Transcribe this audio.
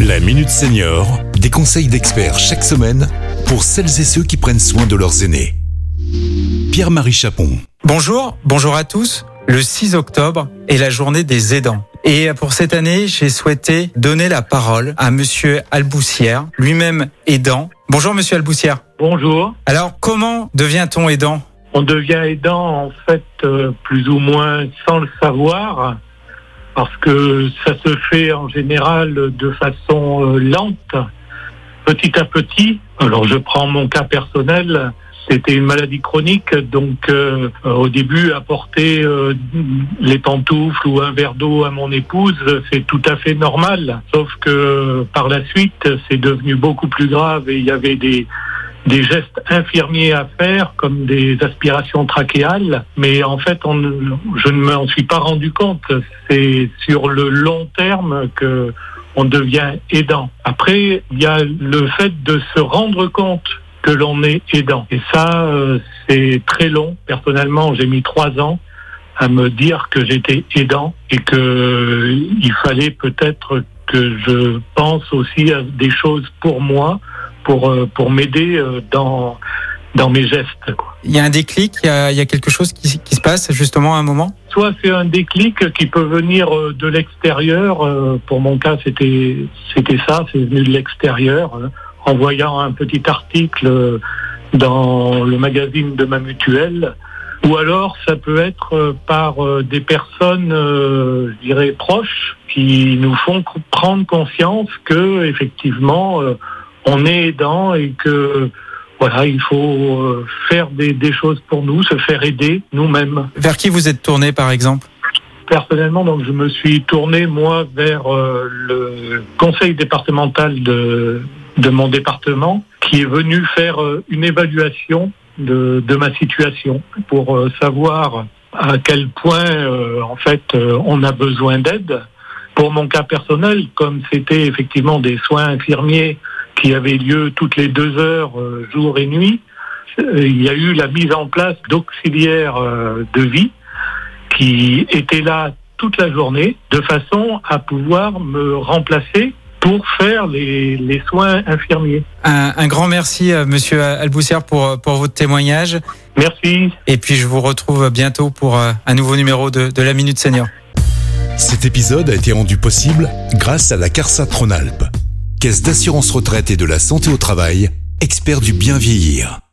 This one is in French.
La Minute Senior, des conseils d'experts chaque semaine pour celles et ceux qui prennent soin de leurs aînés. Pierre-Marie Chapon. Bonjour, bonjour à tous. Le 6 octobre est la journée des aidants. Et pour cette année, j'ai souhaité donner la parole à monsieur Alboussière, lui-même aidant. Bonjour monsieur Alboussière. Bonjour. Alors, comment devient-on aidant? On devient aidant en fait euh, plus ou moins sans le savoir parce que ça se fait en général de façon euh, lente, petit à petit. Alors je prends mon cas personnel. C'était une maladie chronique, donc euh, au début apporter euh, les pantoufles ou un verre d'eau à mon épouse, c'est tout à fait normal. Sauf que par la suite, c'est devenu beaucoup plus grave et il y avait des des gestes infirmiers à faire, comme des aspirations trachéales, mais en fait, on, je ne m'en suis pas rendu compte. C'est sur le long terme que on devient aidant. Après, il y a le fait de se rendre compte que l'on est aidant. Et ça, euh, c'est très long. Personnellement, j'ai mis trois ans à me dire que j'étais aidant et que euh, il fallait peut-être que je pense aussi à des choses pour moi, pour, euh, pour m'aider dans, dans mes gestes. Quoi. Il y a un déclic, il y a, il y a quelque chose qui, qui, se passe justement à un moment? Soit c'est un déclic qui peut venir de l'extérieur. Pour mon cas, c'était c'était ça, c'est venu de l'extérieur en voyant un petit article dans le magazine de ma mutuelle. Ou alors ça peut être par des personnes, je dirais, proches qui nous font prendre conscience que effectivement on est aidant et que voilà, il faut faire des, des choses pour nous, se faire aider nous-mêmes. Vers qui vous êtes tourné par exemple? Personnellement, donc je me suis tourné moi vers euh, le conseil départemental de de mon département qui est venu faire euh, une évaluation de, de ma situation pour euh, savoir à quel point euh, en fait on a besoin d'aide. Pour mon cas personnel, comme c'était effectivement des soins infirmiers qui avaient lieu toutes les deux heures, jour et nuit, il y a eu la mise en place d'auxiliaires de vie qui étaient là toute la journée de façon à pouvoir me remplacer pour faire les, les soins infirmiers. Un, un, grand merci, Monsieur Alboussière, pour, pour votre témoignage. Merci. Et puis je vous retrouve bientôt pour un nouveau numéro de, de la Minute Senior. Cet épisode a été rendu possible grâce à la CARSA Tronalp, Caisse d'assurance retraite et de la santé au travail, expert du bien vieillir.